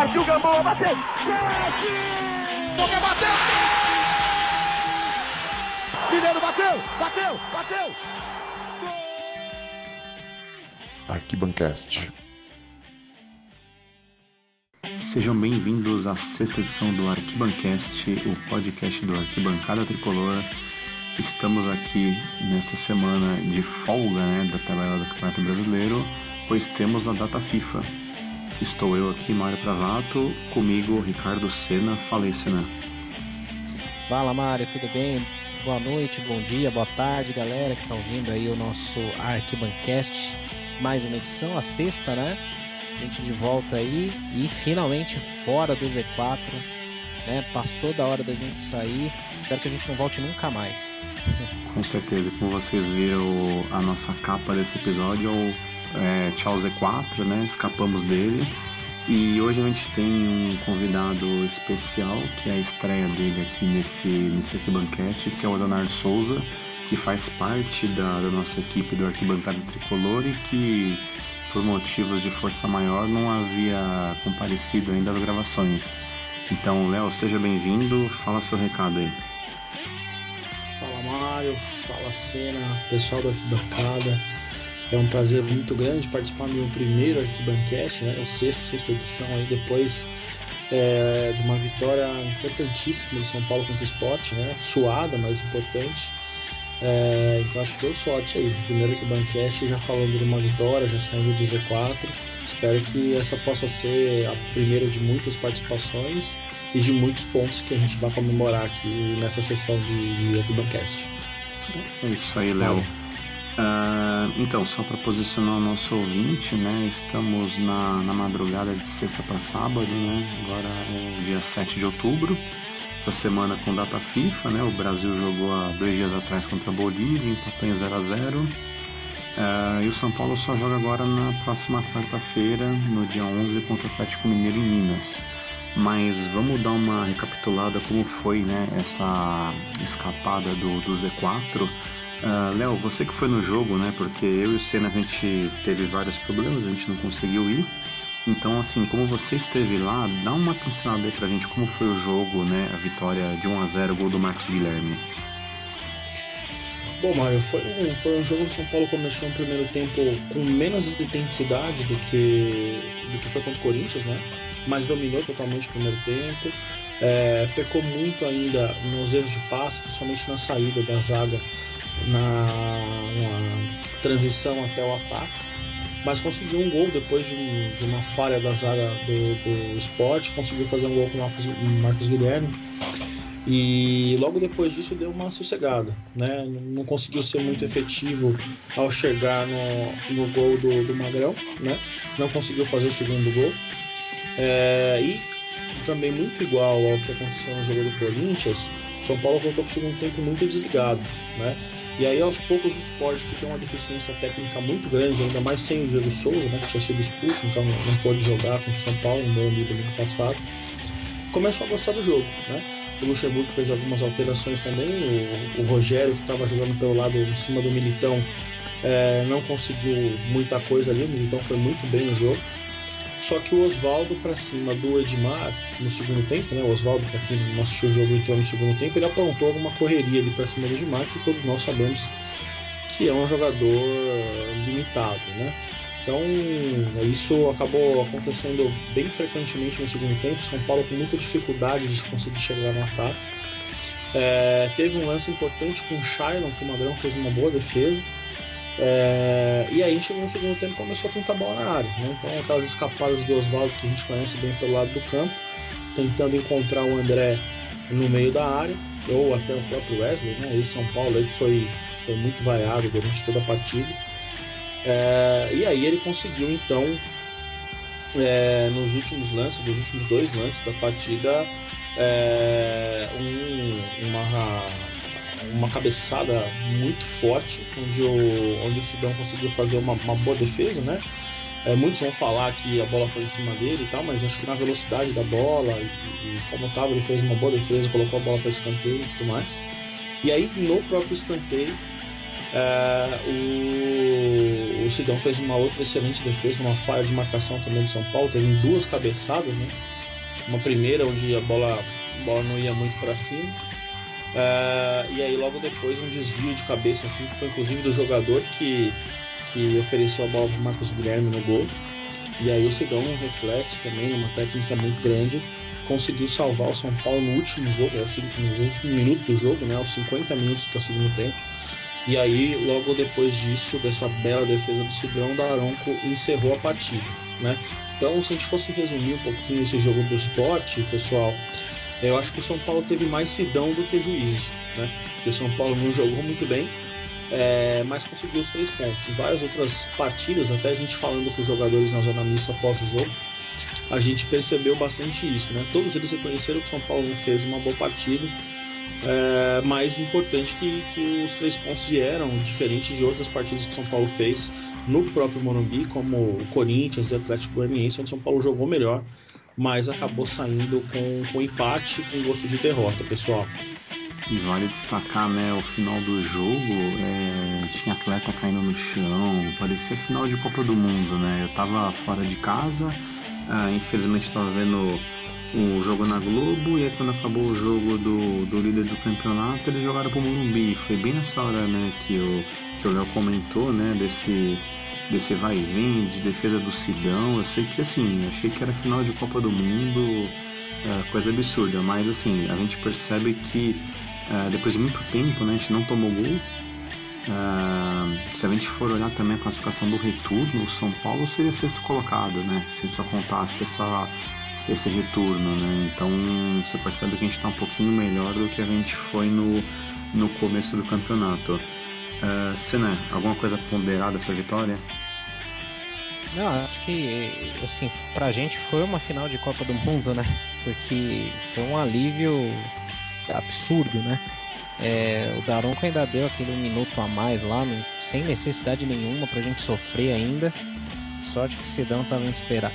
Partiu Gamboa, bateu! Chute! Boca bateu! Mineiro bateu! Bateu! Bateu! Arquibancast. Sejam bem-vindos à sexta edição do Arquibancast, o podcast do Arquibancada Tricolor. Estamos aqui nesta semana de folga né, da tabela do Campeonato Brasileiro, pois temos a data FIFA. Estou eu aqui, Mário Travato, comigo Ricardo Sena. Falei, Sena. Fala, Mário, tudo bem? Boa noite, bom dia, boa tarde, galera que está ouvindo aí o nosso Arquibancast. Mais uma edição, a sexta, né? A gente de volta aí e finalmente fora do Z4. Né? Passou da hora da gente sair. Espero que a gente não volte nunca mais. Com certeza, como vocês viram a nossa capa desse episódio, é, Tchau Z4, né? Escapamos dele. E hoje a gente tem um convidado especial, que é a estreia dele aqui nesse, nesse Arquibancast, que é o Leonardo Souza, que faz parte da, da nossa equipe do Arquibancada Tricolor e que, por motivos de força maior, não havia comparecido ainda às gravações. Então, Léo, seja bem-vindo, fala seu recado aí. Fala Mário, fala Cena, pessoal do Arquibancada. É um prazer muito grande participar do meu primeiro Arquibanquete, né? O sexto, sexta edição aí depois é, de uma vitória importantíssima de São Paulo contra o Sport, né? Suada, mas importante. É, então acho que deu sorte aí. Primeiro Arquibanquete já falando de uma vitória, já saindo do Z4. Espero que essa possa ser a primeira de muitas participações e de muitos pontos que a gente vai comemorar aqui nessa sessão de, de Arquibancast. É isso aí, Léo. Uh, então, só para posicionar o nosso ouvinte, né? Estamos na, na madrugada de sexta para sábado, né? Agora é dia 7 de outubro. Essa semana com data FIFA, né? O Brasil jogou há dois dias atrás contra a Bolívia, empatou em 0 a 0 uh, E o São Paulo só joga agora na próxima quarta-feira, no dia 11, contra o Atlético Mineiro em Minas. Mas vamos dar uma recapitulada como foi né, essa escapada do, do Z4. Uh, Léo, você que foi no jogo, né? Porque eu e o Senna a gente teve vários problemas, a gente não conseguiu ir. Então, assim, como você esteve lá, dá uma pincelada aí pra gente como foi o jogo, né? A vitória de 1 a 0 gol do Marcos Guilherme. Bom, Mário, foi um, foi um jogo que o São Paulo começou no primeiro tempo com menos intensidade do que, do que foi contra o Corinthians, né? Mas dominou totalmente o primeiro tempo. É, pecou muito ainda nos erros de passe, principalmente na saída da zaga na, transição até o ataque, mas conseguiu um gol depois de, um, de uma falha da zaga do, do esporte, conseguiu fazer um gol com o Marcos, Marcos Guilherme e logo depois disso deu uma sossegada, né? Não conseguiu ser muito efetivo ao chegar no, no gol do, do Magrão, né? Não conseguiu fazer o segundo gol. É, e também muito igual ao que aconteceu no jogo do Corinthians, São Paulo voltou para o segundo tempo muito desligado, né? E aí aos poucos o esporte que tem uma deficiência técnica muito grande, ainda mais sem o Diego Souza, né, que tinha sido expulso, então não, não pôde jogar com o São Paulo no Morumbi do ano passado, começou a gostar do jogo, né? O Luxemburgo fez algumas alterações também, o, o Rogério que estava jogando pelo lado em cima do Militão é, não conseguiu muita coisa ali, o Militão foi muito bem no jogo. Só que o Oswaldo para cima do Edmar no segundo tempo, né? O Oswaldo, para quem não assistiu o jogo entrou no segundo tempo, ele aprontou alguma correria ali para cima do Edmar, que todos nós sabemos que é um jogador limitado, né? Então isso acabou acontecendo bem frequentemente no segundo tempo. São Paulo com muita dificuldade de conseguir chegar no ataque. É, teve um lance importante com o Shailon, que o Magrão fez uma boa defesa. É, e aí chegou no segundo tempo começou a tentar bola na área. Né? Então aquelas escapadas do Oswaldo que a gente conhece bem pelo lado do campo, tentando encontrar o André no meio da área, ou até o próprio Wesley, né? E São Paulo aí que foi, foi muito vaiado durante toda a partida. É, e aí ele conseguiu então é, nos últimos lances, nos últimos dois lances da partida, é, um, uma uma cabeçada muito forte, onde o, onde o Sidão conseguiu fazer uma, uma boa defesa, né? É, muitos vão falar que a bola foi em cima dele e tal, mas acho que na velocidade da bola e, e como estava, ele fez uma boa defesa, colocou a bola para escanteio e tudo mais. E aí no próprio escanteio, É, o, o Sidão fez uma outra excelente defesa, uma falha de marcação também de São Paulo, teve duas cabeçadas, né? Uma primeira onde a bola, a bola não ia muito para cima. É, e aí logo depois um desvio de cabeça assim, que foi inclusive do jogador que, que ofereceu a bola para Marcos Guilherme no gol. E aí o Sidão, um reflexo também, uma técnica muito grande, conseguiu salvar o São Paulo no último jogo, nos últimos minutos do jogo, né, aos 50 minutos do segundo tempo. E aí, logo depois disso, dessa bela defesa do Sidão, Daronco encerrou a partida. Né? Então, se a gente fosse resumir um pouquinho esse jogo do esporte, pessoal, eu acho que o São Paulo teve mais Sidão do que juízo. Né? Porque o São Paulo não jogou muito bem, é, mas conseguiu três pontos. Em várias outras partidas, até a gente falando com os jogadores na zona mista após o jogo, a gente percebeu bastante isso. Né? Todos eles reconheceram que o São Paulo não fez uma boa partida é, mais importante que, que os três pontos vieram, diferente de outras partidas que o São Paulo fez no próprio Morumbi, como o Corinthians e o Atlético Goianiense, onde o São Paulo jogou melhor, mas acabou saindo com, com empate com gosto de derrota, pessoal. E vale destacar, né, o final do jogo, é, tinha atleta caindo no chão, parecia final de Copa do Mundo, né? Eu tava fora de casa, ah, infelizmente estava vendo o jogo na Globo e aí quando acabou o jogo do, do líder do campeonato eles jogaram pro Morumbi. Foi bem nessa hora né, que o que o Léo comentou, né, desse, desse vai e vem de defesa do Sidão. Eu sei que assim, achei que era final de Copa do Mundo, é, coisa absurda, mas assim, a gente percebe que é, depois de muito tempo né, a gente não tomou gol. É, se a gente for olhar também a classificação do retorno, o São Paulo seria sexto colocado, né? Se só contasse essa esse retorno, né? Então você percebe que a gente está um pouquinho melhor do que a gente foi no, no começo do campeonato. Uh, Senna, alguma coisa ponderada essa vitória? Não, acho que assim, pra gente foi uma final de Copa do Mundo, né? Porque foi um alívio absurdo, né? É, o Daronco ainda deu aquele minuto a mais lá, no, sem necessidade nenhuma pra gente sofrer ainda. Sorte que o Sidão estava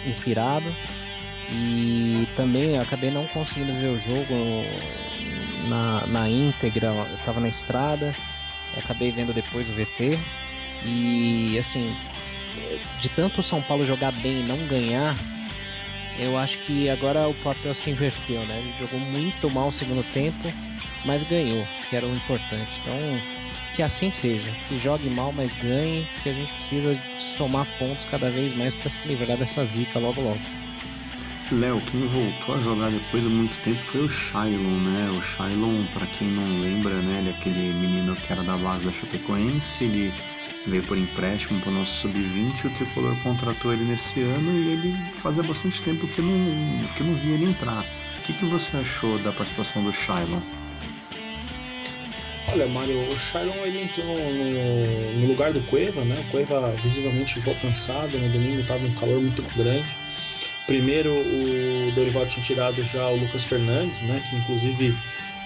inspirado. E também acabei não conseguindo ver o jogo na, na íntegra, eu estava na estrada, acabei vendo depois o VT. E assim, de tanto o São Paulo jogar bem e não ganhar, eu acho que agora o papel se inverteu, né? Ele jogou muito mal o segundo tempo, mas ganhou, que era o importante. Então, que assim seja, que jogue mal, mas ganhe, que a gente precisa somar pontos cada vez mais para se livrar dessa zica logo logo. Léo, quem voltou a jogar depois de muito tempo foi o Shailon, né? O Shailon, para quem não lembra, né, ele é aquele menino que era da base da Chapecoense, ele veio por empréstimo para o nosso sub-20, o Tricolor contratou ele nesse ano e ele fazia bastante tempo que não, que não via ele entrar. O que, que você achou da participação do Shailon? Olha, Mário, o Shailon ele entrou no, no, lugar do Cueva, né? O Cueva visivelmente ficou cansado, no domingo estava um calor muito grande. Primeiro o Dorival tinha tirado já o Lucas Fernandes, né? Que inclusive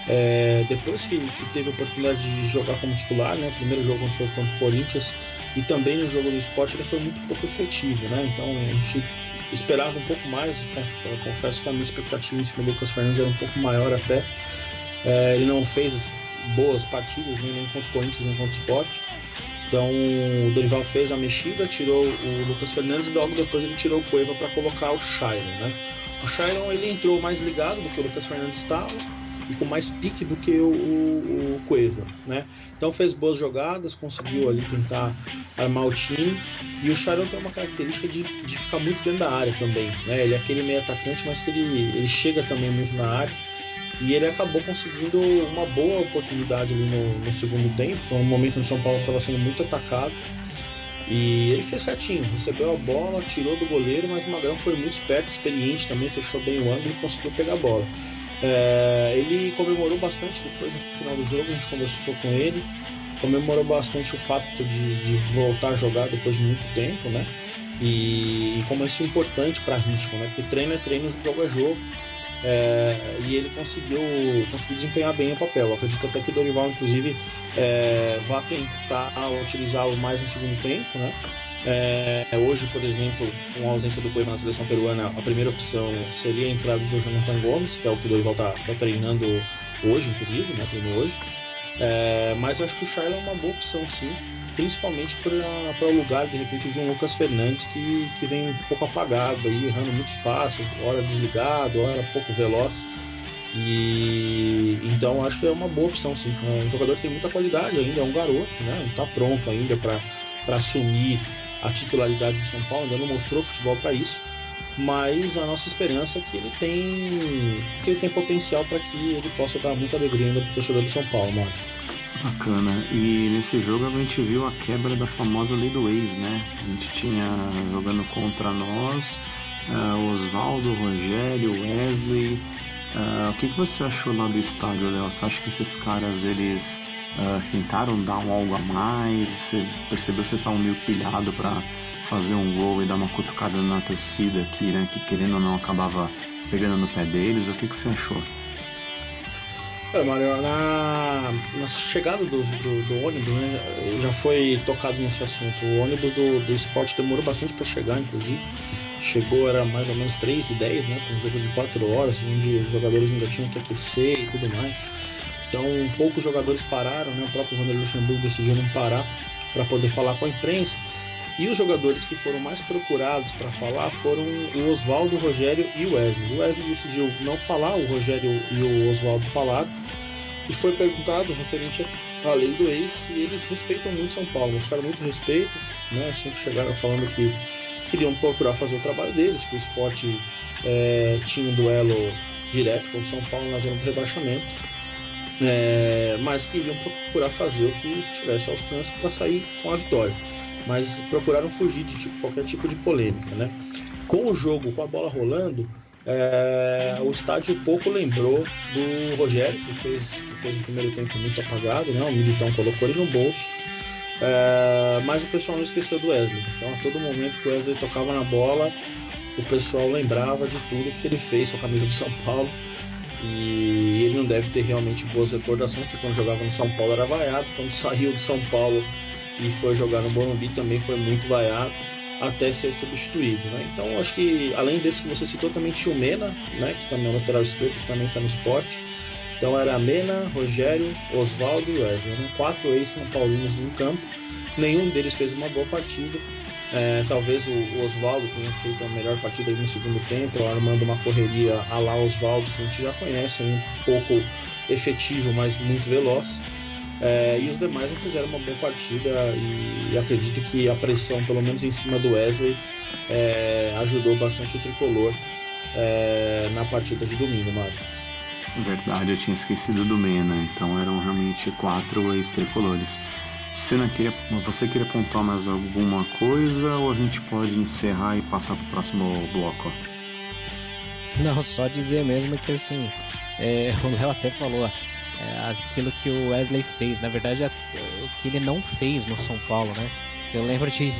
é, depois que, que, teve a oportunidade de jogar como titular, né? O primeiro jogo foi contra o Corinthians e também no jogo do esporte ele foi muito pouco efetivo, né? Então a gente esperava um pouco mais. Confesso que a minha expectativa em cima do Lucas Fernandes era um pouco maior até. É, ele não fez boas partidas, nem contra o Corinthians, nem contra o esporte. Então o Dorival fez a mexida, tirou o Lucas Fernandes e logo depois ele tirou o Cueva para colocar o Shailon, né? O Shailon ele entrou mais ligado do que o Lucas Fernandes estava e com mais pique do que o, o, o Cueva, né? Então fez boas jogadas, conseguiu ali tentar armar o time e o Shailon tem uma característica de, de ficar muito dentro da área também, né? Ele é aquele meio atacante, mas que ele, ele chega também muito na área e ele acabou conseguindo uma boa oportunidade ali no, no segundo tempo, um momento onde o São Paulo estava sendo muito atacado. E ele fez certinho, recebeu a bola, tirou do goleiro, mas o Magrão foi muito esperto, experiente também, fechou bem o ângulo e conseguiu pegar a bola. É, ele comemorou bastante depois no final do jogo, a gente conversou com ele, comemorou bastante o fato de, de voltar a jogar depois de muito tempo, né? E, e como isso é importante para ritmo, né? Porque treino é treino, jogo é jogo. É, e ele conseguiu, conseguiu desempenhar bem o papel. Eu acredito até que o Dorival, inclusive, é, vá tentar utilizá-lo mais no segundo tempo. Né? É, hoje, por exemplo, com a ausência do Cueva na seleção peruana, a primeira opção seria a entrada do Jonathan Gomes, que é o que o Dorival está tá treinando hoje, inclusive, né? treinou hoje. É, mas eu acho que o Shaila é uma boa opção, sim. Principalmente para o lugar, de repente, de um Lucas Fernandes que, que vem um pouco apagado aí, errando muito espaço, hora desligado, hora pouco veloz. E então acho que é uma boa opção, sim. É um jogador que tem muita qualidade ainda, é um garoto, né? Não está pronto ainda para assumir a titularidade de São Paulo, ainda não mostrou futebol para isso mas a nossa esperança é que ele tem que ele tem potencial para que ele possa dar muita alegria ainda para o torcedor do São Paulo, mano. Bacana. E nesse jogo a gente viu a quebra da famosa lei do ex, né? A gente tinha jogando contra nós uh, Oswaldo, Rogério, Wesley. Uh, o que, que você achou lá do estádio, Léo? Você acha que esses caras eles uh, tentaram dar um algo a mais? Você percebeu que vocês estavam meio pilhados para fazer um gol e dar uma cutucada na torcida aqui, né? Que querendo ou não acabava pegando no pé deles. O que, que você achou? É, Mário, na, na chegada do, do, do, ônibus, né, já foi tocado nesse assunto. O ônibus do, do esporte demorou bastante para chegar, inclusive. Chegou, era mais ou menos 3 e 10, né, para um jogo de 4 horas, onde os jogadores ainda tinham que aquecer e tudo mais. Então, poucos jogadores pararam, né, o próprio Vanderlei Luxemburgo decidiu não parar para poder falar com a imprensa. E os jogadores que foram mais procurados para falar foram o Oswaldo, o Rogério e o Wesley. O Wesley decidiu não falar, o Rogério e o Oswaldo falaram. E foi perguntado referente à lei do ex e eles respeitam muito São Paulo, mostraram muito respeito, né? Sempre chegaram falando que queriam procurar fazer o trabalho deles, que o esporte é, tinha um duelo direto com o São Paulo na zona do rebaixamento. É, mas queriam procurar fazer o que tivesse alcance para sair com a vitória mas procuraram fugir de tipo, qualquer tipo de polêmica, né? Com o jogo, com a bola rolando, é, o estádio pouco lembrou do Rogério, que fez, que fez um primeiro tempo muito apagado, né? o Militão colocou ele no bolso. É, mas o pessoal não esqueceu do Wesley. Então, a todo momento que o Wesley tocava na bola, o pessoal lembrava de tudo que ele fez com a camisa do São Paulo. E ele não deve ter realmente boas recordações, porque quando jogava no São Paulo era vaiado, quando saiu do São Paulo e foi jogar no Morumbi também foi muito vaiado até ser substituído. Né? Então acho que além desse que você citou também tinha o Mena, né, que também é o lateral esquerdo, que também está no esporte. Então era Mena, Rogério, Oswaldo e Wesley. Né? Quatro ex-São Paulinos no campo. Nenhum deles fez uma boa partida. É, talvez o, o Oswaldo tenha feito a melhor partida no segundo tempo, armando uma correria a lá Oswaldo, que a gente já conhece, um pouco efetivo, mas muito veloz. É, e os demais não fizeram uma boa partida e, e, acredito que a pressão, pelo menos em cima do Wesley, é, ajudou bastante o tricolor é, na partida de domingo, Mário. Verdade, eu tinha esquecido do Mena, então eram realmente quatro ex-tricolores. Você, queria, você queria pontuar mais alguma coisa ou a gente pode encerrar e passar para o próximo bloco? Não, só dizer mesmo que assim, é, o Léo até falou, é, aquilo que o Wesley fez. Na verdade, é, o que ele não fez no São Paulo, né? Eu lembro de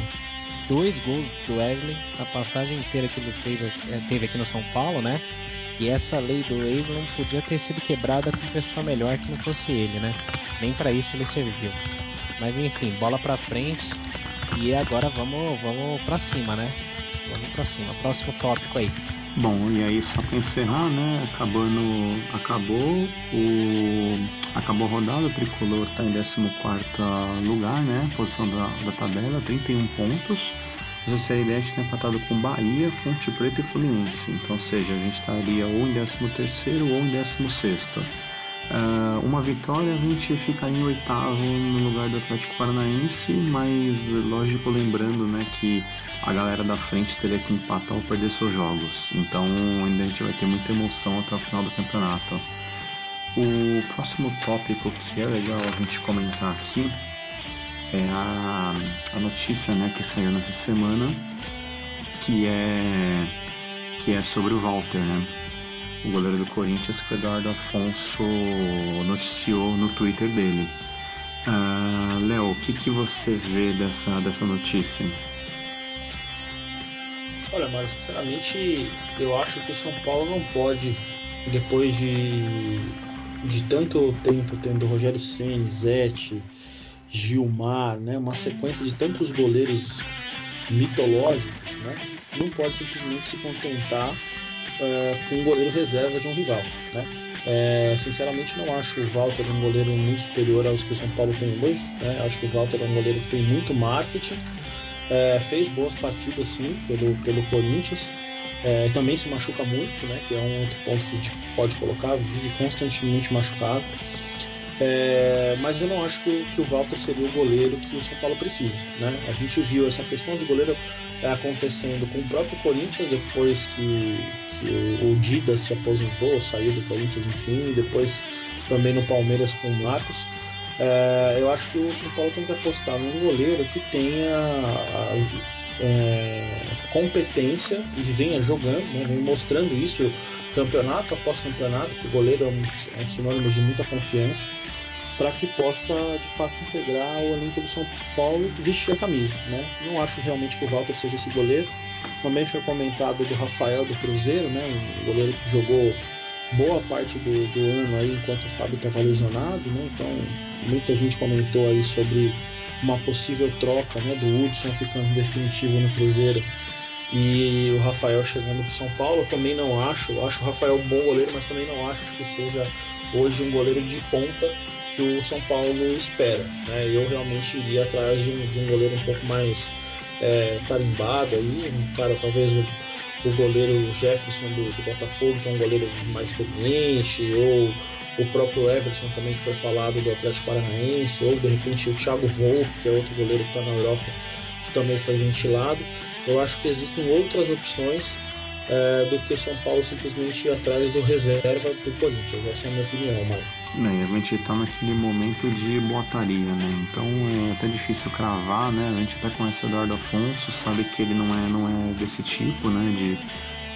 dois gols do Wesley, a passagem inteira que ele fez, é, teve aqui no São Paulo, né? E essa lei do ex não podia ter sido quebrada com pessoa melhor que não fosse ele, né? Nem para isso ele serviu. Mas enfim, bola para frente e agora vamos, vamos para cima, né? Vamos para cima. Próximo tópico aí. Bom, e aí só para encerrar, né? Acabando, acabou o acabou a rodada, o tricolor está em 14 lugar, né? Posição da, da tabela, 31 pontos. O CRDS está empatado com Bahia, Ponte Preta e Fluminense. Então, ou seja, a gente estaria ou em 13 ou em 16. Uh, uma vitória a gente ficaria em oitavo no lugar do Atlético Paranaense, mas lógico lembrando né, que a galera da frente teria que empatar ou perder seus jogos. Então ainda a gente vai ter muita emoção até o final do campeonato. O próximo tópico que é legal a gente comentar aqui é a, a notícia né, que saiu nessa semana, que é, que é sobre o Walter, né? O goleiro do Corinthians, que o Eduardo Afonso noticiou no Twitter dele. Uh, Léo, o que, que você vê dessa, dessa notícia? Olha, Mário, sinceramente, eu acho que o São Paulo não pode, depois de, de tanto tempo tendo Rogério Senna, Zete, Gilmar, né, uma sequência de tantos goleiros mitológicos, né, não pode simplesmente se contentar uh, com um goleiro reserva de um rival. Né? É, sinceramente, não acho o Walter um goleiro muito superior aos que o São Paulo tem hoje. Né? Acho que o Walter é um goleiro que tem muito marketing, é, fez boas partidas sim pelo, pelo Corinthians. É, também se machuca muito, né? Que é um outro ponto que a gente pode colocar, vive constantemente machucado. É, mas eu não acho que que o Walter seria o goleiro que o São Paulo precisa. Né? A gente viu essa questão de goleiro acontecendo com o próprio Corinthians depois que o, Dida se aposentou, saiu do Corinthians, enfim, depois também no Palmeiras com o Marcos. É, eu acho que o São Paulo tem que apostar num goleiro que tenha é, competência e venha jogando, né, vem mostrando isso campeonato após campeonato, que goleiro é um, é um sinônimo de muita confiança para que possa de fato integrar o elenco do São Paulo vestir a camisa. Né? Não acho realmente que o Walter seja esse goleiro. Também foi comentado do Rafael do Cruzeiro, né? um goleiro que jogou boa parte do, do ano aí enquanto o Fábio estava lesionado, né? então muita gente comentou aí sobre uma possível troca né, do Hudson ficando definitivo no Cruzeiro e o Rafael chegando para São Paulo. Eu também não acho, eu acho o Rafael um bom goleiro, mas também não acho que seja hoje um goleiro de ponta que o São Paulo espera. Né? Eu realmente iria atrás de um, de um goleiro um pouco mais é, tarimbado aí, um cara talvez o, o goleiro Jefferson do, do, Botafogo, que é um goleiro mais experiente, ou o próprio Everton também que foi falado do Atlético Paranaense, ou de repente o Thiago Volpe, que é outro goleiro que está na Europa, que também foi ventilado. Eu acho que existem outras opções é, do que o São Paulo simplesmente ir atrás do reserva do Corinthians. Essa é a minha opinião, Mário. É, a gente está naquele momento de botaria, né? Então é até difícil cravar, né? A gente até conhece o Eduardo Afonso, sabe que ele não é, não é desse tipo, né? De,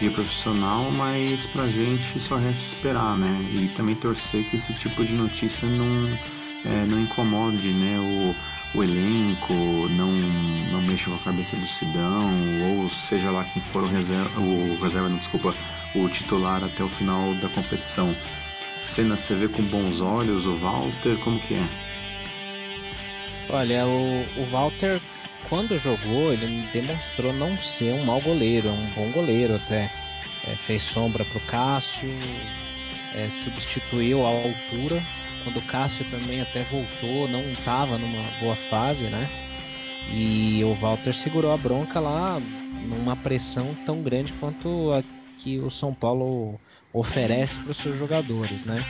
de profissional, mas pra gente só resta esperar, né? E também torcer que esse tipo de notícia não, é, não incomode, né? O, o elenco, não, não mexa com a cabeça do Sidão, ou seja lá quem for o reserva, o reserva, não, desculpa, o titular até o final da competição. Cena você vê com bons olhos o Walter, como que é? Olha, o, o Walter, quando jogou, ele demonstrou não ser um mau goleiro, é um bom goleiro até. É, fez sombra pro Cássio, é, substituiu a altura quando o Cássio também até voltou, não estava numa boa fase, né? E o Walter segurou a bronca lá numa pressão tão grande quanto a que o São Paulo oferece para os seus jogadores, né?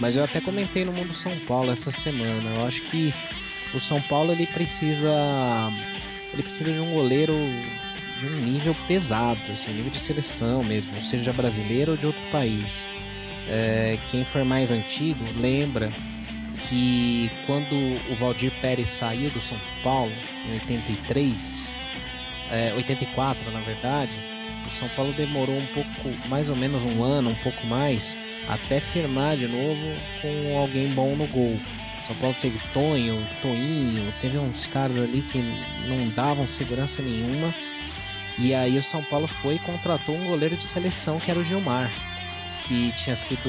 Mas eu até comentei no Mundo São Paulo essa semana. Eu acho que o São Paulo ele precisa ele precisa de um goleiro de um nível pesado, assim, nível de seleção mesmo, seja brasileiro ou de outro país. É, quem for mais antigo lembra que quando o Valdir Pérez saiu do São Paulo em 83, é, 84 na verdade, São Paulo demorou um pouco, mais ou menos um ano, um pouco mais, até firmar de novo com alguém bom no gol. São Paulo teve Tonho, Toinho, teve uns caras ali que não davam segurança nenhuma. E aí o São Paulo foi e contratou um goleiro de seleção que era o Gilmar que tinha sido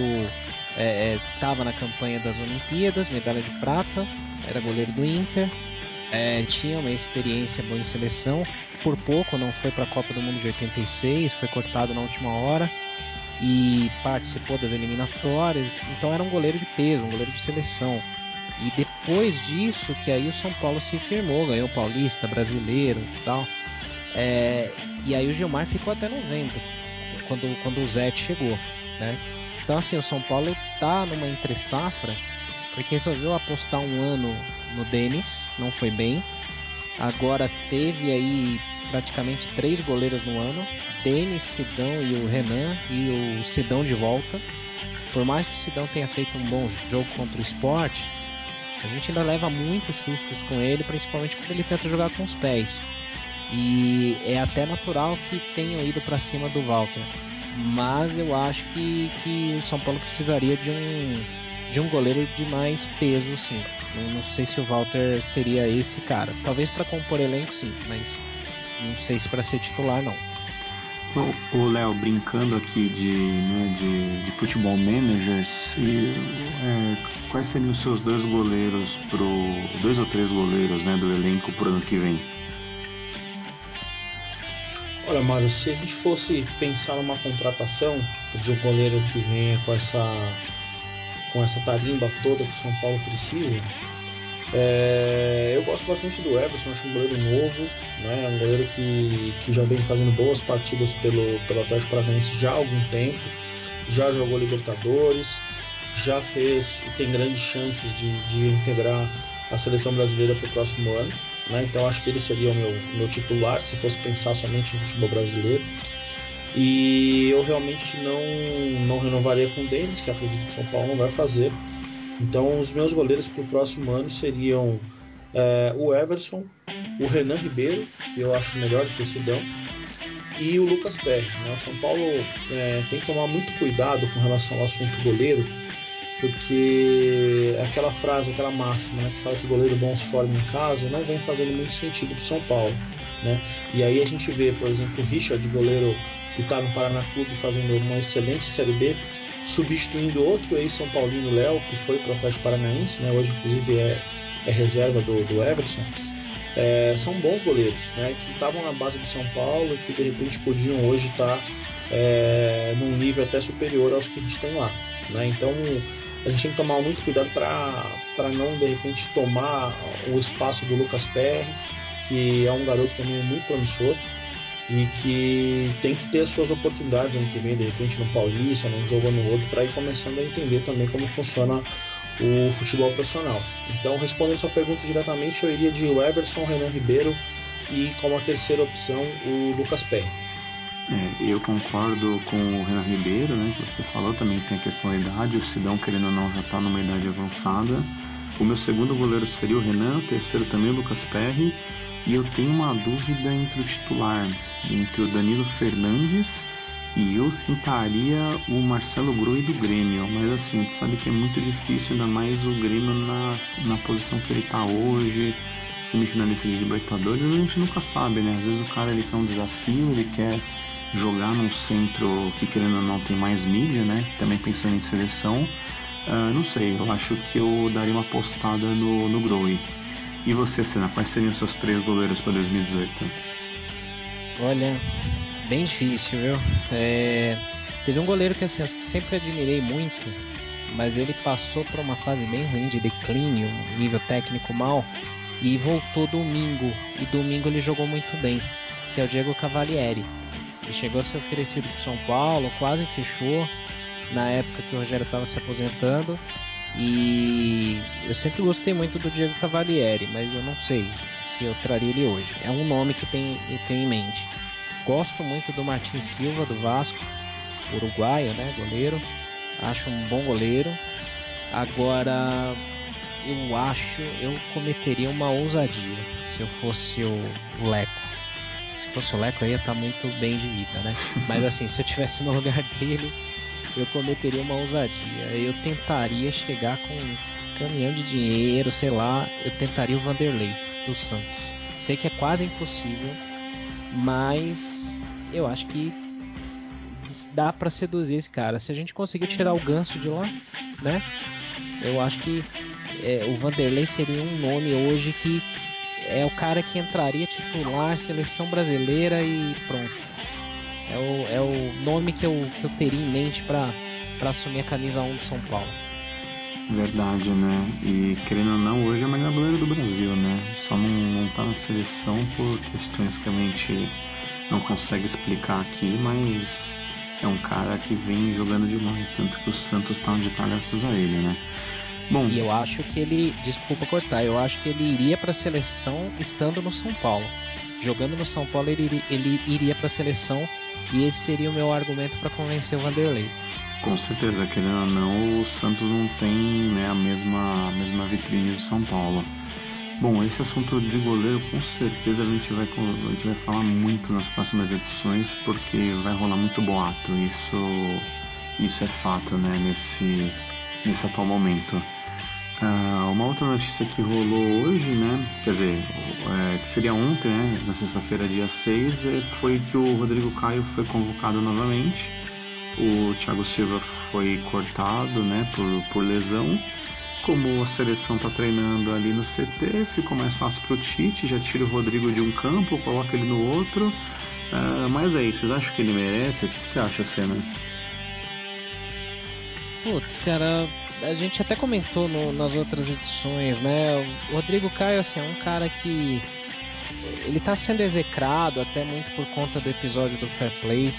estava é, é na campanha das Olimpíadas, medalha de prata, era goleiro do Inter, é, tinha uma experiência boa em seleção, por pouco não foi para a Copa do Mundo de 86, foi cortado na última hora e participou das eliminatórias, então era um goleiro de peso, um goleiro de seleção. E depois disso que aí o São Paulo se firmou, ganhou Paulista, Brasileiro e tal. É, e aí o Gilmar ficou até novembro, quando, quando o Zé chegou né? Então assim, o São Paulo tá numa entre safra porque resolveu apostar um ano no Denis, não foi bem. Agora teve aí praticamente três goleiros no ano, Denis, Sidão e o Renan e o Sidão de volta. Por mais que o Sidão tenha feito um bom jogo contra o esporte, a gente ainda leva muitos sustos com ele, principalmente quando ele tenta jogar com os pés. E é até natural que tenham ido para cima do Walter mas eu acho que, que o São Paulo precisaria de um, de um goleiro de mais peso, sim. Não, não sei se o Walter seria esse cara. Talvez para compor elenco, sim, mas não sei se para ser titular, não. O Léo, brincando aqui de, né, de, de futebol managers, e, é, quais seriam os seus dois goleiros pro. dois ou três goleiros né, do elenco pro ano que vem? Olha, Mário, se a gente fosse pensar numa contratação de um goleiro que venha com essa com essa tarimba toda que o São Paulo precisa. É, eu gosto bastante do Everson, acho um goleiro novo, né, um goleiro que, que já vem fazendo boas partidas pelo, pelo Atlético Paranaense já há algum tempo, já jogou Libertadores, já fez e tem grandes chances de, de integrar a seleção brasileira para o próximo ano. Né? Então acho que ele seria o meu, meu titular se fosse pensar somente em futebol brasileiro. E eu realmente não, não renovaria com o Denis, que acredito que o São Paulo não vai fazer. Então os meus goleiros para o próximo ano seriam é, o Everson, o Renan Ribeiro, que eu acho melhor do que o Sidão, e o Lucas Perry. Né? O São Paulo é, tem que tomar muito cuidado com relação ao assunto goleiro, porque aquela frase, aquela máxima né, que fala que goleiro bom se forma em casa, não vem fazendo muito sentido para São Paulo. Né? E aí a gente vê, por exemplo, o Richard, goleiro que está no Paraná Clube fazendo uma excelente Série B, substituindo outro ex-São Paulino, Léo, que foi para o Atlético Paranaense, né? hoje inclusive é, é reserva do, do Everson. É, são bons goleiros, né? que estavam na base do São Paulo e que de repente podiam hoje estar tá, é, num nível até superior aos que a gente tem lá. Né? Então a gente tem que tomar muito cuidado para não de repente tomar o espaço do Lucas Perry, que é um garoto também muito promissor e que tem que ter as suas oportunidades ano que vem, de repente no Paulista, num jogo ou no outro, para ir começando a entender também como funciona o futebol profissional. Então, respondendo sua pergunta diretamente, eu iria de Everson, Renan Ribeiro e como a terceira opção o Lucas Perry. É, eu concordo com o Renan Ribeiro, né, que você falou, também tem a questão da idade, o Sidão, querendo ou não, já está numa idade avançada. O meu segundo goleiro seria o Renan, o terceiro também o Lucas Perry, e eu tenho uma dúvida entre o titular, entre o Danilo Fernandes e eu tentaria o Marcelo Groi do Grêmio, mas assim, tu sabe que é muito difícil, ainda mais o Grêmio na, na posição que ele está hoje, semifinalista de Libertadores, a gente nunca sabe, né? Às vezes o cara ele quer um desafio, ele quer jogar num centro que querendo ou não tem mais mídia, né? Também pensando em seleção. Uh, não sei, eu acho que eu daria uma postada no, no Groi. E você, Senna, quais seriam os seus três goleiros para 2018? Olha, bem difícil, viu? É... Teve um goleiro que assim, eu sempre admirei muito, mas ele passou por uma fase bem ruim de declínio, nível técnico mal, e voltou domingo. E domingo ele jogou muito bem, que é o Diego Cavalieri. Ele chegou a ser oferecido para São Paulo, quase fechou na época que o Rogério estava se aposentando. E eu sempre gostei muito do Diego Cavalieri, mas eu não sei se eu traria ele hoje. É um nome que tem, eu tenho em mente. Gosto muito do Martin Silva, do Vasco, uruguaio, né? Goleiro. Acho um bom goleiro. Agora, eu acho, eu cometeria uma ousadia se eu fosse o, Leco. Se fosse o Leco, eu ia estar tá muito bem de vida, né? Mas assim, se eu tivesse no lugar dele, eu cometeria uma ousadia. Eu tentaria chegar com um caminhão de dinheiro, sei lá, eu tentaria o Vanderlei do Santos. Sei que é quase impossível, mas eu acho que dá para seduzir esse cara. Se a gente conseguir tirar o ganso de lá, né? Eu acho que é, o Vanderlei seria um nome hoje que é o cara que entraria titular, seleção brasileira e pronto. É o, é o nome que eu, que eu teria em mente para assumir a camisa 1 do São Paulo. Verdade, né? E querendo ou não, hoje é o melhor goleiro do Brasil, né? Só não, não tá na seleção por questões que a gente não consegue explicar aqui, mas é um cara que vem jogando demais, tanto que o Santos tá onde tá graças a ele, né? Bom, e eu acho que ele, desculpa cortar, eu acho que ele iria para a seleção estando no São Paulo. Jogando no São Paulo, ele, ele iria para a seleção e esse seria o meu argumento para convencer o Vanderlei. Com certeza, querendo ou não, o Santos não tem né, a, mesma, a mesma vitrine do São Paulo. Bom, esse assunto de goleiro com certeza a gente, vai, a gente vai falar muito nas próximas edições porque vai rolar muito boato. Isso, isso é fato né, nesse, nesse atual momento. Uh, uma outra notícia que rolou hoje, né? Quer dizer, é, que seria ontem, né? Na sexta-feira, dia 6, é, foi que o Rodrigo Caio foi convocado novamente. O Thiago Silva foi cortado, né? Por, por lesão. Como a seleção está treinando ali no CT, ficou mais fácil pro Tite, já tira o Rodrigo de um campo, coloca ele no outro. Uh, mas aí, vocês acham que ele merece? O que você acha, Senna? Putz, cara, a gente até comentou no, nas outras edições, né? O Rodrigo Caio assim, é um cara que ele tá sendo execrado até muito por conta do episódio do Fair Play,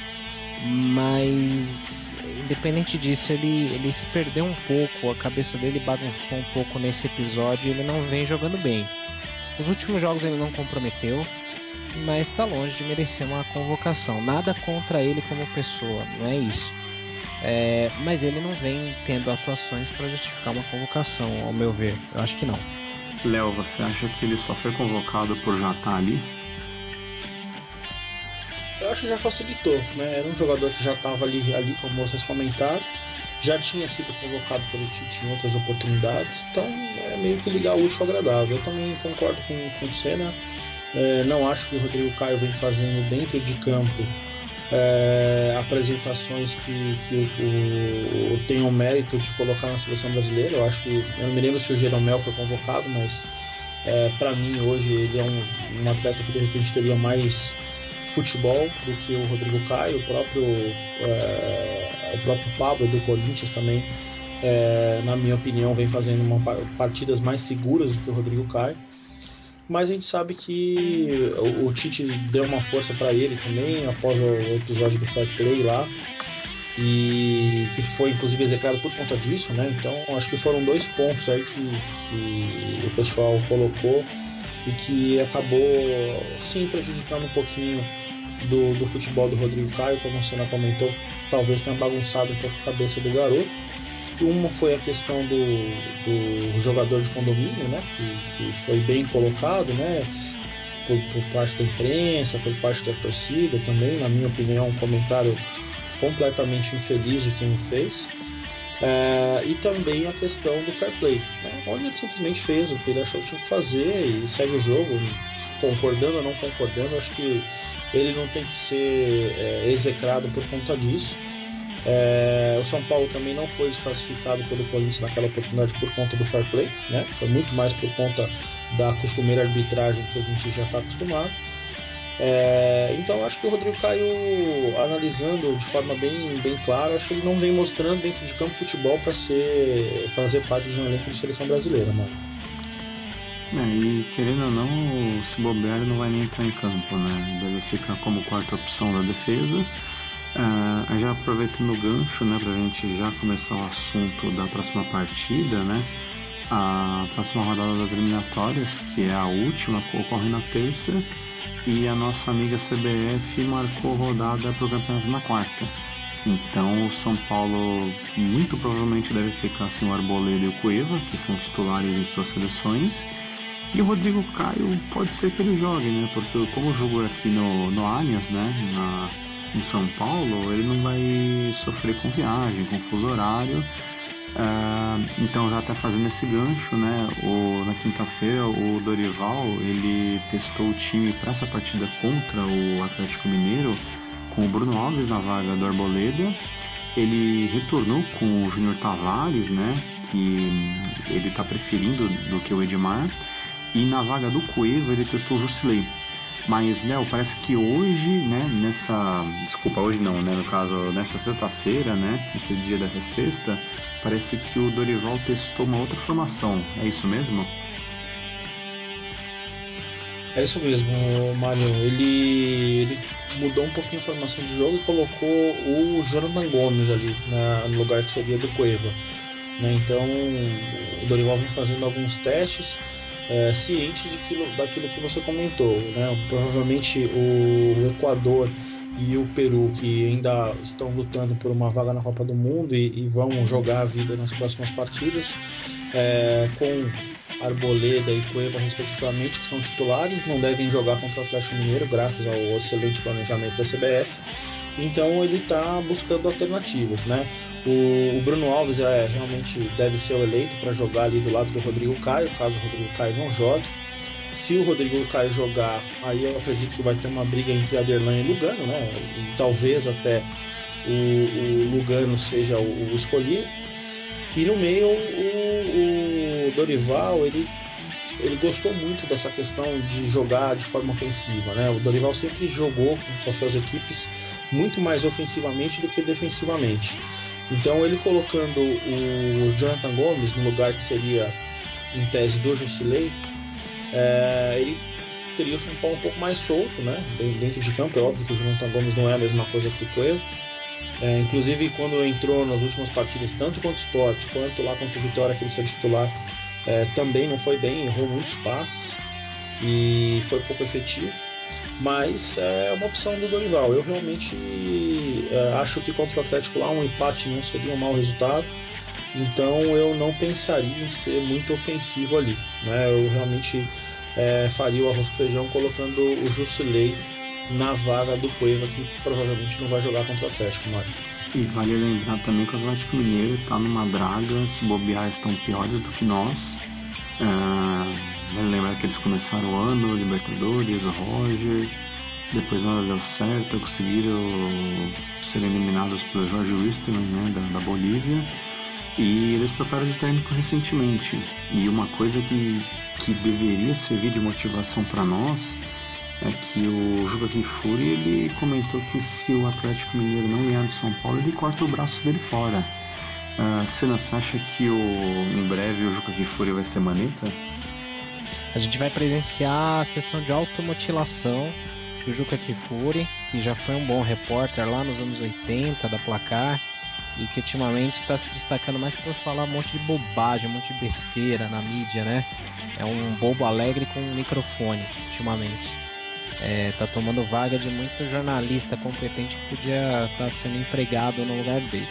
mas independente disso, ele, ele se perdeu um pouco, a cabeça dele bagunçou um pouco nesse episódio e ele não vem jogando bem. Os últimos jogos ele não comprometeu, mas está longe de merecer uma convocação. Nada contra ele como pessoa, não é isso. É, mas ele não vem tendo atuações para justificar uma convocação, ao meu ver. Eu acho que não. Léo, você acha que ele só foi convocado por já estar tá ali? Eu acho que já facilitou, né? Era um jogador que já estava ali, ali, como vocês comentaram, já tinha sido convocado pelo Tite em outras oportunidades, então é meio que ligar o útil ao agradável. Eu também concordo com, com o Senna, é, não acho que o Rodrigo Caio vem fazendo dentro de campo é, apresentações que, que o, o, tenham mérito de colocar na seleção brasileira. Eu acho que eu não me lembro se o Jeromel foi convocado, mas é, para mim hoje ele é um, um, atleta que de repente teria mais futebol do que o Rodrigo Caio, o próprio é, o próprio Pablo do Corinthians também, é, na minha opinião, vem fazendo uma, partidas mais seguras do que o Rodrigo Caio mas a gente sabe que o, o Tite deu uma força para ele também após o episódio do Fair Play lá e que foi inclusive execrado por conta disso, né? Então acho que foram dois pontos aí que, que o pessoal colocou e que acabou sim prejudicando um pouquinho do, do futebol do Rodrigo Caio, como o Senna comentou, talvez tenha bagunçado um pouco a cabeça do garoto que uma foi a questão do, do jogador de condomínio, né, que, que foi bem colocado, né, por, por, parte da imprensa, por parte da torcida também, na minha opinião, um comentário completamente infeliz de quem o fez. É, e também a questão do fair play, né, onde ele simplesmente fez o que ele achou que tinha que fazer e segue o jogo, concordando ou não concordando. Acho que ele não tem que ser é, execrado por conta disso. É, o São Paulo também não foi desclassificado pelo Corinthians naquela oportunidade por conta do fair play, né? Foi muito mais por conta da costumeira arbitragem que a gente já está acostumado. É, então acho que o Rodrigo Caio, analisando de forma bem, bem clara, acho que ele não vem mostrando dentro de campo futebol para ser fazer parte de um elenco de seleção brasileira, mano. É, e querendo ou não, se bobear não vai nem entrar em campo, né? Deve ficar como quarta opção da defesa Uh, já aproveitando o gancho, né, para a gente já começar o assunto da próxima partida, né, a próxima rodada das eliminatórias, que é a última, ocorre na terça, e a nossa amiga CBF marcou rodada para o campeonato na quarta. Então o São Paulo muito provavelmente deve ficar sem o Arboleda e o Cueva, que são titulares em suas seleções. E o Rodrigo Caio pode ser que ele jogue, né? Porque como jogou aqui no, no Allianz, né? Na, em São Paulo, ele não vai sofrer com viagem, com fuso horário. Uh, então já está fazendo esse gancho, né? O, na quinta-feira o Dorival ele testou o time para essa partida contra o Atlético Mineiro com o Bruno Alves na vaga do Arboleda. Ele retornou com o Júnior Tavares, né? Que ele está preferindo do que o Edmar. E na vaga do Cueva ele testou o Jusilei. Mas, Léo, parece que hoje, né, nessa. Desculpa, hoje não, né? No caso, nessa sexta-feira, né? Esse dia dessa sexta, parece que o Dorival testou uma outra formação. É isso mesmo? É isso mesmo, Mário. Ele, ele mudou um pouquinho a formação de jogo e colocou o Jonathan Gomes ali na, no lugar que seria do Cueva. Né? Então, o Dorival vem fazendo alguns testes é, ciente de quilo, daquilo que você comentou. Né? Provavelmente o, o, Equador e o Peru, que ainda estão lutando por uma vaga na Copa do Mundo e, e vão jogar a vida nas próximas partidas, é, com Arboleda e Cueva, respectivamente, que são titulares, não devem jogar contra o Atlético Mineiro, graças ao excelente planejamento da CBF. Então ele está buscando alternativas, né? O, o, Bruno Alves é, realmente deve ser o eleito para jogar ali do lado do Rodrigo Caio, caso o Rodrigo Caio não jogue. Se o Rodrigo Caio jogar, aí eu acredito que vai ter uma briga entre Aderlan e Lugano, né? E talvez até o, o Lugano seja o, o, escolhido. E no meio o, o Dorival ele ele gostou muito dessa questão de jogar de forma ofensiva, né? O Dorival sempre jogou com as suas equipes muito mais ofensivamente do que defensivamente. Então ele colocando o Jonathan Gomes no lugar que seria em tese do Jusilei, é, ele teria o São Paulo um pouco mais solto, né? Dentro de campo, é óbvio que o Jonathan Gomes não é a mesma coisa que o Coelho. É, inclusive quando entrou nas últimas partidas, tanto contra o Sport quanto lá contra o Vitória, que ele saiu titular, é, também não foi bem, errou muitos passes e foi pouco efetivo. Mas é uma opção do Dorival. Eu realmente é, acho que contra o Atlético lá um empate não seria um mau resultado. Então eu não pensaria em ser muito ofensivo ali. Né? Eu realmente é, faria o arroz com feijão colocando o Jusilei na vaga do Cueva, que provavelmente não vai jogar contra o Atlético, Mário. E vale lembrar também que o Atlético Mineiro está numa draga, se bobear estão piores do que nós. É, lembrar que eles começaram o ano, Libertadores, o Roger, depois nada deu certo, conseguiram ser eliminados pelo Jorge Wisterman, né, da, da Bolívia. E eles trocaram de técnico recentemente. E uma coisa que, que deveria servir de motivação para nós é que o Juca Kifuri ele comentou que se o Atlético Mineiro não ganhar de São Paulo, ele corta o braço dele fora. Uh, Senna, você acha que o, em breve o Juca Kifuri vai ser maneta? A gente vai presenciar a sessão de automutilação do Juca Kifuri, que já foi um bom repórter lá nos anos 80 da Placar e que ultimamente está se destacando mais por falar um monte de bobagem, um monte de besteira na mídia, né? É um bobo alegre com um microfone, ultimamente. É, tá tomando vaga de muito jornalista competente que podia estar tá sendo empregado no lugar dele.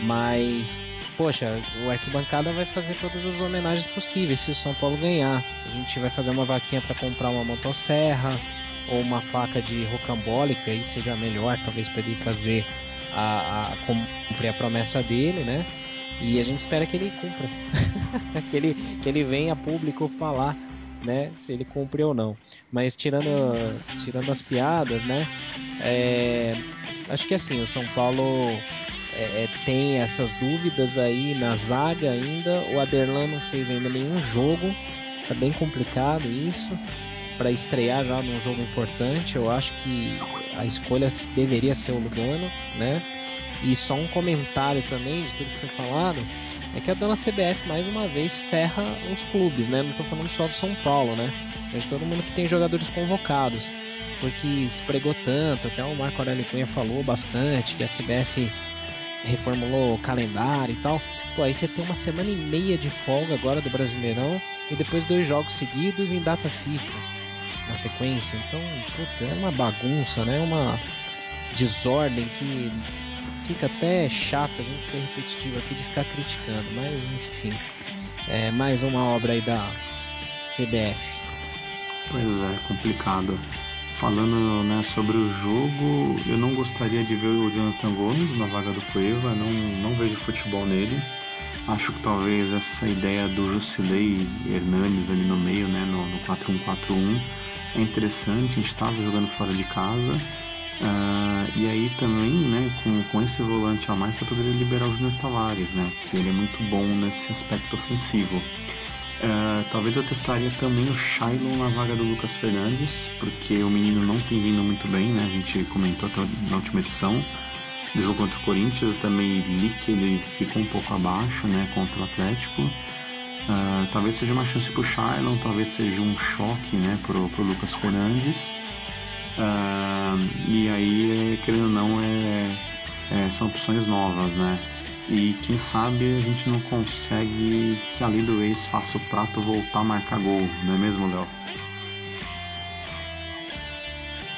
Mas, poxa, o Arquibancada vai fazer todas as homenagens possíveis se o São Paulo ganhar. A gente vai fazer uma vaquinha para comprar uma motosserra ou uma faca de rocambólica, aí seja melhor, talvez para ele fazer a, a cumprir a promessa dele, né? E a gente espera que ele cumpra, que, ele, que ele venha público falar, né? Se ele cumpre ou não. Mas tirando, tirando as piadas, né? É, acho que assim, o São Paulo é, é, tem essas dúvidas aí na zaga ainda. O Aderlan não fez ainda nenhum jogo, tá bem complicado isso para estrear já num jogo importante. Eu acho que a escolha deveria ser o Lugano, né? E só um comentário também de tudo que foi falado é que a dona CBF mais uma vez ferra os clubes, né? Não estou falando só do São Paulo, né? Mas todo mundo que tem jogadores convocados. Porque se pregou tanto, até o Marco Aurélio Cunha falou bastante que a CBF reformulou o calendário e tal. Pô, aí você tem uma semana e meia de folga agora do Brasileirão e depois dois jogos seguidos em data FIFA na sequência. Então, putz, é uma bagunça, né? Uma desordem que fica até chato a gente ser repetitivo aqui de ficar criticando, mas enfim, é mais uma obra aí da CBF. Pois é, complicado. Falando né, sobre o jogo, eu não gostaria de ver o Jonathan Gomes na vaga do Cueva, não, não vejo futebol nele. Acho que talvez essa ideia do Jusilei Hernandes ali no meio, né, no, no 4-1-4-1, é interessante, a gente estava jogando fora de casa. Uh, e aí também, né, com, com esse volante a mais, você poderia liberar o Júnior Tavares, né, que ele é muito bom nesse aspecto ofensivo. Uh, talvez eu testaria também o Shailon na vaga do Lucas Fernandes, porque o menino não tem vindo muito bem, né, a gente comentou até na última edição do jogo contra o Corinthians, eu também li que ele ficou um pouco abaixo, né, contra o Atlético. Uh, talvez seja uma chance para o Shailon, talvez seja um choque né, para o Lucas Fernandes. Uh, e aí, querendo ou não, é, é, são opções novas, né? E quem sabe a gente não consegue que a lei do ex faça o prato voltar a marcar gol, não é mesmo, Léo?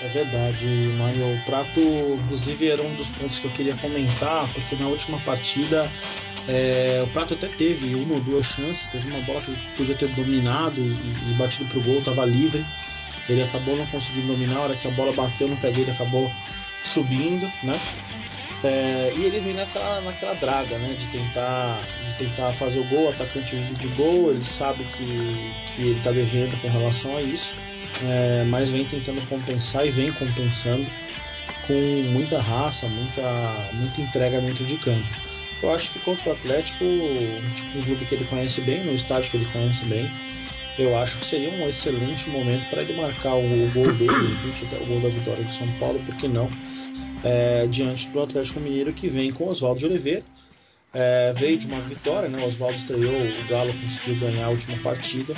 É verdade, Mario. O prato, inclusive, era um dos pontos que eu queria comentar, porque na última partida é, o Prato até teve uma ou duas chances, teve uma bola que ele podia ter dominado e, e batido pro gol, estava livre. Ele acabou não conseguindo dominar, a hora que a bola bateu no pé dele, acabou subindo, né? É, e ele vem naquela, naquela draga, né? De tentar, de tentar fazer o gol, o atacante vive de gol, ele sabe que, que ele está devendo com relação a isso, é, mas vem tentando compensar e vem compensando com muita raça, muita, muita entrega dentro de campo. Eu acho que contra o Atlético, tipo, um clube que ele conhece bem, no estádio que ele conhece bem, eu acho que seria um excelente momento para ele marcar o, o gol dele, o gol da vitória do São Paulo, por que não? É, diante do Atlético Mineiro que vem com Oswaldo de Oliveira, É, veio de uma vitória, né? O Oswaldo estreou, o Galo conseguiu ganhar a última partida.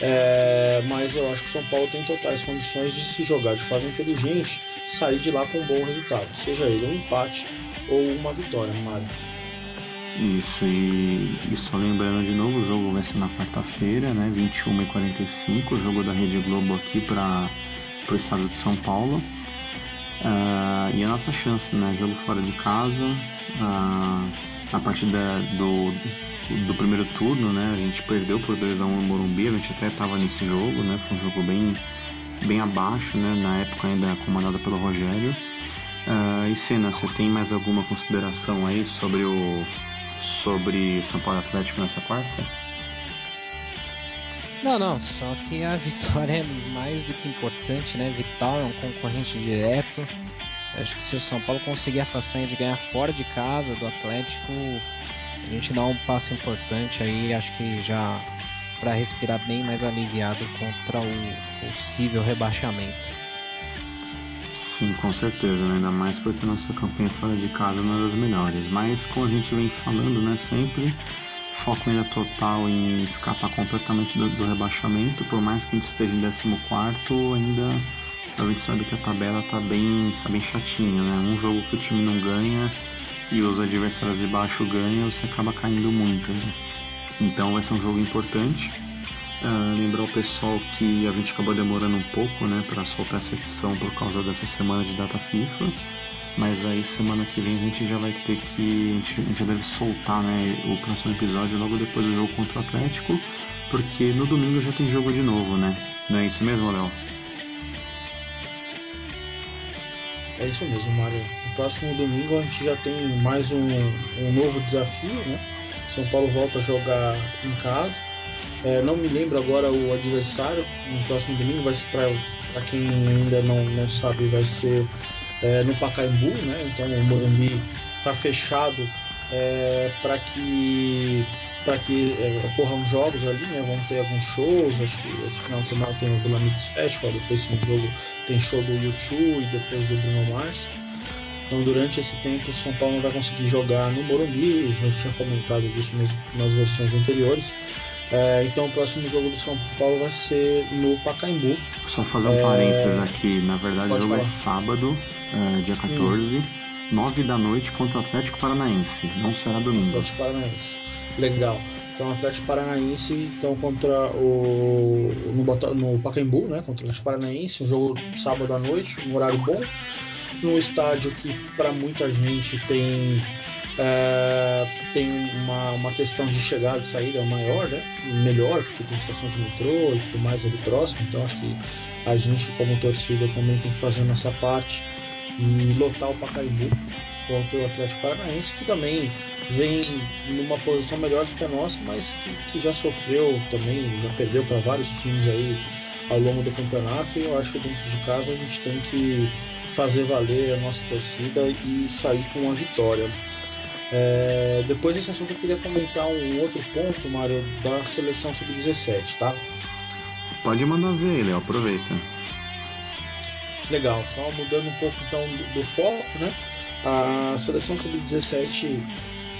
É, mas eu acho que o São Paulo tem totais condições de se jogar de forma inteligente, sair de lá com um bom resultado, seja ele um empate ou uma vitória, Mário. Isso, e, e, só lembrando de novo, o jogo vai ser na quarta-feira, né, 21 e 45 o jogo da Rede Globo aqui para o estado de São Paulo. Uh, e a nossa chance, né, jogo fora de casa, uh, a partir da, do, do primeiro turno, né, a gente perdeu por 2 a 1 no Morumbi, a gente até estava nesse jogo, né, foi um jogo bem, bem abaixo, né, na época ainda comandado pelo Rogério. Uh, e Senna, você tem mais alguma consideração aí sobre o sobre São Paulo Atlético nessa quarta? Não, não, só que a vitória é mais do que importante, né? Vital é um concorrente direto. acho que se o São Paulo conseguir a façanha de ganhar fora de casa do Atlético, a gente dá um passo importante aí, acho que já para respirar bem mais aliviado contra o possível rebaixamento. Sim, com certeza, né? ainda mais porque nossa campanha fora de casa não é das melhores. Mas como a gente vem falando, né, sempre foco ainda total em escapar completamente do, do rebaixamento, por mais que a gente esteja em 14, ainda a gente sabe que a tabela tá bem, tá bem chatinha, né? Um jogo que o time não ganha e os adversários de baixo ganham, você acaba caindo muito. Né? Então vai ser um jogo importante. Uh, lembrar o pessoal que a gente acabou demorando um pouco né, para soltar essa edição por causa dessa semana de data FIFA. Mas aí semana que vem a gente já vai ter que. A gente, a gente deve soltar né, o próximo episódio logo depois do jogo contra o Atlético. Porque no domingo já tem jogo de novo, né? Não é isso mesmo, Léo? É isso mesmo, Mário. No próximo domingo a gente já tem mais um, um novo desafio, né? São Paulo volta a jogar em casa é, não me lembro agora o adversário no próximo domingo, vai ser para quem ainda não, não sabe, vai ser é, no Pacaembu, né? Então o Morumbi está fechado é, para que para que é, ocorram jogos ali, né? Vão ter alguns shows, acho que esse final de semana tem o Vila Mix Festival, depois no jogo tem show do YouTube e depois do Bruno Mars. Então durante esse tempo o São Paulo não vai conseguir jogar no Morumbi, gente tinha comentado disso nas, nas versões anteriores. É, então o próximo jogo do São Paulo vai ser no Pacaembu. Só fazer um é... parênteses aqui, na verdade Pode o jogo é falar. é sábado, é, dia 14, hum. 9 da noite contra o Atlético Paranaense, não será domingo. Atlético Paranaense. Legal. Então Atlético Paranaense então contra o no, no Pacaembu, né, contra o Atlético Paranaense, um jogo sábado à noite, um horário bom, num estádio que para muita gente tem é, tem uma, uma questão de chegada e saída maior, né? melhor, porque tem estação de metrô e tudo mais ali próximo, então acho que a gente, como torcida, também tem que fazer a nossa parte e lotar o Pacaembu contra o Atlético Paranaense, que também vem numa posição melhor do que a nossa, mas que, que já sofreu também, já perdeu para vários times aí ao longo do campeonato, e eu acho que dentro de casa a gente tem que fazer valer a nossa torcida e sair com uma vitória. É, depois desse assunto eu queria comentar um outro ponto, Mário, da seleção sub-17, tá? Pode mandar ver ele, aproveita. Legal, só mudando um pouco então do, do foco, né? A seleção sub-17,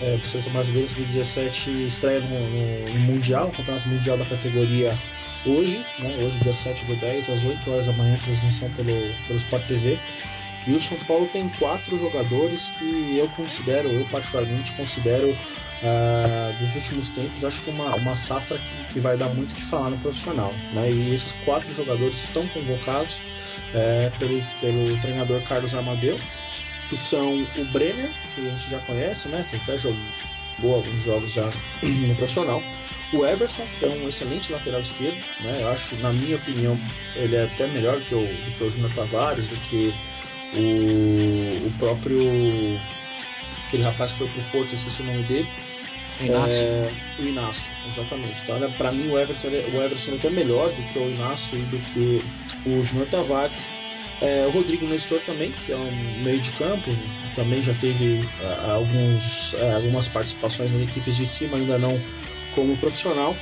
é, a seleção brasileira sub-17 estreia no, no, no, Mundial, no Campeonato Mundial da categoria hoje, né? Hoje, dia 7 do 10, às 8 horas da manhã, transmissão pelo, pelo Sport TV. E o São Paulo tem quatro jogadores que eu considero, eu particularmente considero uh, dos últimos tempos, acho que uma, uma safra que, que vai dar muito o que falar no profissional. Né? E esses quatro jogadores estão convocados uh, pelo, pelo treinador Carlos Amadeu, que são o Brenner, que a gente já conhece, né? que até jogou alguns jogos já no profissional. O Everson, que é um excelente lateral esquerdo, né? eu acho, na minha opinião, ele é até melhor do que o, do que o Júnior Tavares, do que o, o próprio aquele rapaz que foi pro Porto, esqueci o nome dele. O Inácio. É, o Inácio, exatamente. Então, olha, pra mim o Everton, o Everson é até melhor do que o Inácio e do que o Junior Tavares. É, o Rodrigo Nestor também, que é um meio de campo, também já teve alguns, é, algumas participações nas equipes de cima, ainda não como profissional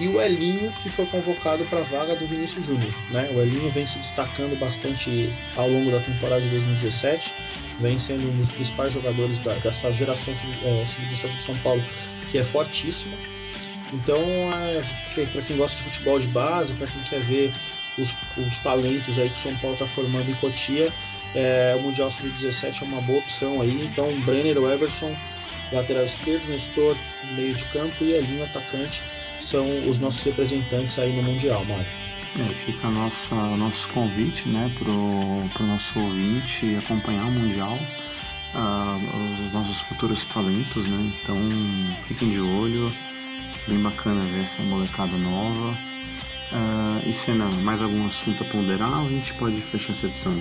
e o Elinho, que foi convocado para a vaga do Vinícius Júnior. Né? O Elinho vem se destacando bastante ao longo da temporada de 2017, vem sendo um dos principais jogadores da, dessa geração é, sub-17 de São Paulo, que é fortíssima. Então, é, para quem gosta de futebol de base, para quem quer ver os, os, talentos aí que o São Paulo está formando em Cotia, é, o Mundial Sub-17 é uma boa opção aí. Então, Brenner, o Everson, lateral esquerdo, Nestor, meio de campo e Elinho, atacante, são os nossos representantes aí no Mundial, Mário. É, fica a nossa, nosso convite né, para o nosso ouvinte acompanhar o Mundial, uh, os nossos futuros talentos, né? Então fiquem de olho, bem bacana ver essa molecada nova. Uh, e Senna, mais algum assunto a ponderar ou a gente pode fechar essa edição?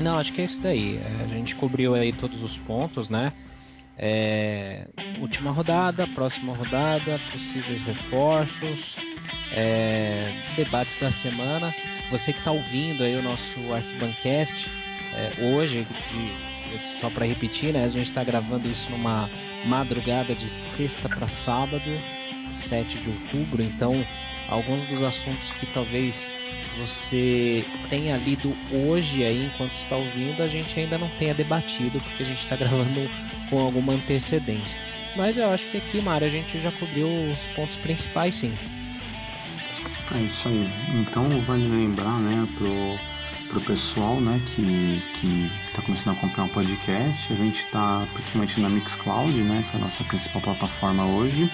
Não, acho que é isso daí. É, a gente cobriu aí todos os pontos, né? É, última rodada, próxima rodada, possíveis reforços, é, debates da semana. Você que está ouvindo aí o nosso Arquibancast, é, hoje, de, só para repetir, né, a gente está gravando isso numa madrugada de sexta para sábado, 7 de outubro, então alguns dos assuntos que talvez você tenha lido hoje aí enquanto está ouvindo, a gente ainda não tenha debatido, porque a gente está gravando com alguma antecedência. Mas eu acho que aqui, Mário, a gente já cobriu os pontos principais sim. É isso aí. Então vale lembrar, né, pro, pro pessoal, né, que, que tá começando a acompanhar o podcast, a gente está principalmente na Mixcloud, né, que é a nossa principal plataforma hoje.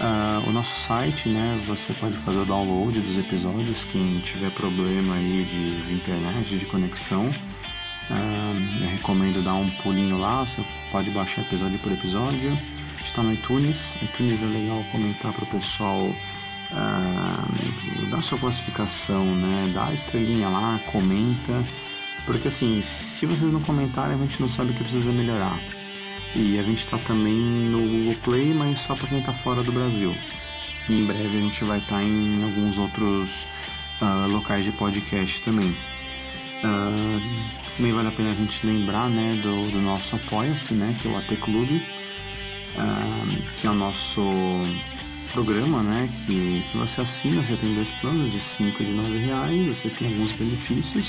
Uh, o nosso site, né, você pode fazer o download dos episódios, quem tiver problema aí de, de internet, de conexão, uh, eu recomendo dar um pulinho lá, você pode baixar episódio por episódio. Está no iTunes, iTunes é legal comentar para o pessoal uh, dá sua classificação, né? Dá a estrelinha lá, comenta. Porque assim, se vocês não comentarem, a gente não sabe o que precisa melhorar. E a gente está também no Google Play, mas só para quem está fora do Brasil. E em breve a gente vai estar tá em alguns outros uh, locais de podcast também. Uh, também vale a pena a gente lembrar né, do, do nosso Apoia-se, né, que é o AT Clube, uh, que é o nosso programa, né, que, que você assina, você tem dois planos de 5 e de 9 reais, você tem alguns benefícios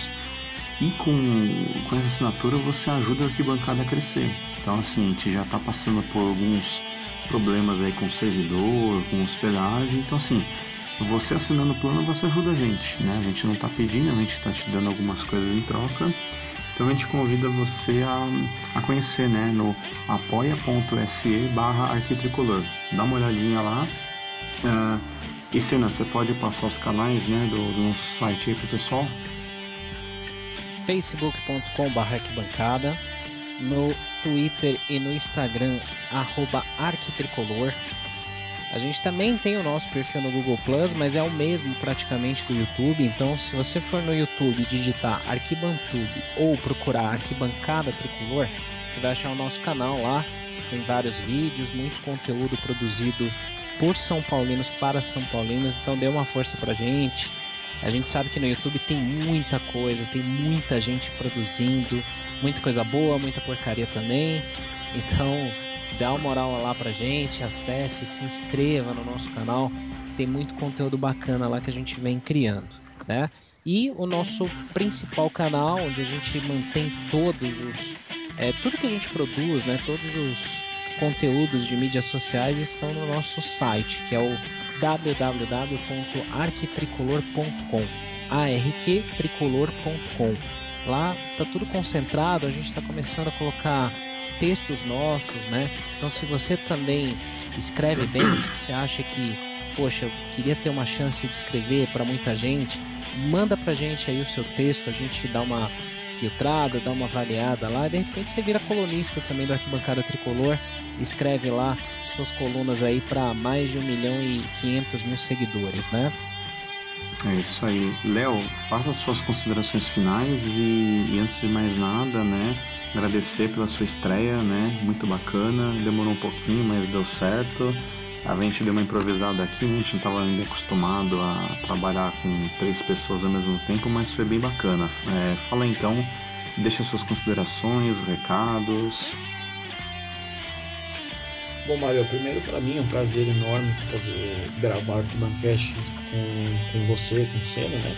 e com, com essa assinatura você ajuda a arquibancada a crescer. Então assim, a gente já está passando por alguns problemas aí com o servidor, com hospedagem, então assim, você assinando o plano você ajuda a gente, né? A gente não está pedindo, a gente está te dando algumas coisas em troca. Então a gente convida você a, a conhecer né, no apoia.se barra arquitricolor. Dá uma olhadinha lá, Uh, e Sena, você pode passar os canais né, do, do nosso site aí pro pessoal? facebook.com.br arquibancada no Twitter e no Instagram arroba arquitricolor a gente também tem o nosso perfil no Google Plus, mas é o mesmo praticamente do YouTube. Então, se você for no YouTube digitar Arquibantube ou procurar Arquibancada Tricolor, você vai achar o nosso canal lá. Tem vários vídeos, muito conteúdo produzido por São Paulinos para São Paulinos, então dê uma força pra gente. A gente sabe que no YouTube tem muita coisa, tem muita gente produzindo, muita coisa boa, muita porcaria também. Então, dá uma moral lá pra gente, acesse, se inscreva no nosso canal, que tem muito conteúdo bacana lá que a gente vem criando, né? E o nosso principal canal, onde a gente mantém todos os. É, tudo que a gente produz, né? Todos os conteúdos de mídias sociais estão no nosso site, que é o www.arquitricolor.com arqtricolor.com Lá está tudo concentrado, a gente está começando a colocar textos nossos, né? Então se você também escreve bem, se você acha que, poxa, eu queria ter uma chance de escrever para muita gente, manda pra gente aí o seu texto, a gente dá uma filtrada, dá uma avaliada lá, e de repente você vira colunista também do Arquibancada Tricolor escreve lá suas colunas aí para mais de 1 milhão e 500 mil seguidores, né? É isso aí. Léo, faça suas considerações finais e, e, antes de mais nada, né, agradecer pela sua estreia, né, muito bacana, demorou um pouquinho, mas deu certo. A gente deu uma improvisada aqui, a gente não estava ainda acostumado a trabalhar com três pessoas ao mesmo tempo, mas foi bem bacana. É, fala então, deixa suas considerações, recados. Bom, Mário, primeiro para mim é um prazer enorme poder gravar o Arquibancast com, com você, com o Senna, né?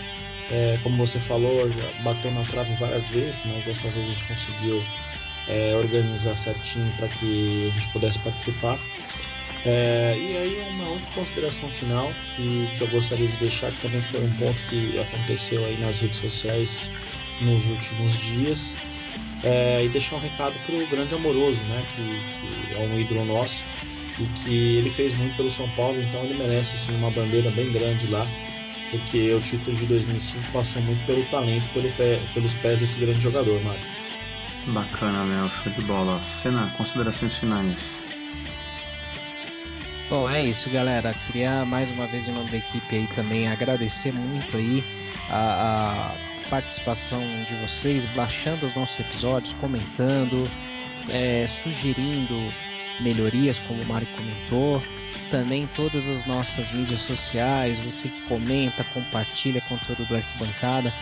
É, como você falou, já bateu na trave várias vezes, mas dessa vez a gente conseguiu é, organizar certinho para que a gente pudesse participar. É, e aí uma outra consideração final que, que eu gostaria de deixar, que também foi um ponto que aconteceu aí nas redes sociais nos últimos dias, é, e deixar um recado para o grande amoroso, né, que, que é um ídolo nosso e que ele fez muito pelo São Paulo, então ele merece assim, uma bandeira bem grande lá, porque o título de 2005 passou muito pelo talento, pelo pé, pelos pés desse grande jogador, Mário. Bacana, Léo, show de bola. Cena, considerações finais. Bom, é isso, galera. Queria mais uma vez, em nome da equipe aí também, agradecer muito aí a, a participação de vocês, baixando os nossos episódios, comentando, é, sugerindo melhorias, como o Mário comentou. Também todas as nossas mídias sociais, você que comenta, compartilha conteúdo do Arquibancada,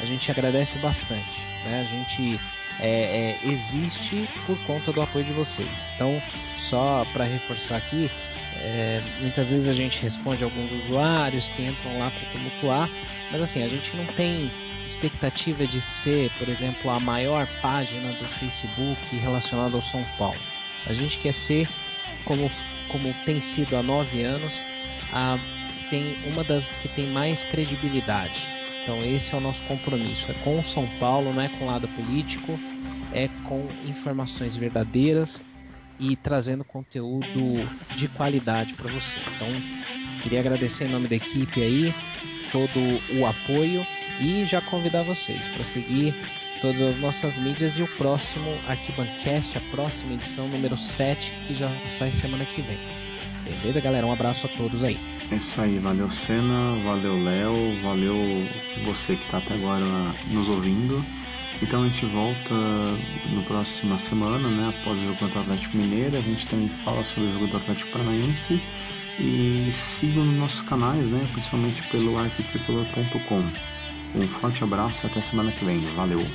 a gente agradece bastante. Né? A gente é, é, existe por conta do apoio de vocês. Então, só para reforçar aqui, é, muitas vezes a gente responde alguns usuários que entram lá para tumultuar, mas assim, a gente não tem expectativa de ser, por exemplo, a maior página do Facebook relacionada ao São Paulo. A gente quer ser, como, como tem sido há nove anos, a tem uma das que tem mais credibilidade. Então esse é o nosso compromisso, é com o São Paulo, não é com o lado político, é com informações verdadeiras e trazendo conteúdo de qualidade para você. Então queria agradecer em nome da equipe aí todo o apoio e já convidar vocês para seguir todas as nossas mídias e o próximo Arquibancast, a próxima edição número 7, que já sai semana que vem. Beleza, galera? Um abraço a todos aí. É isso aí, valeu Senna, valeu Léo, valeu você que está até agora nos ouvindo. Então a gente volta na próxima semana, né, após o jogo contra o Atlético Mineiro. A gente também fala sobre o jogo do Atlético Paranaense. E sigam nos nossos canais, né, principalmente pelo arquitricolor.com. Um forte abraço e até semana que vem. Valeu!